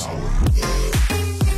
Sour.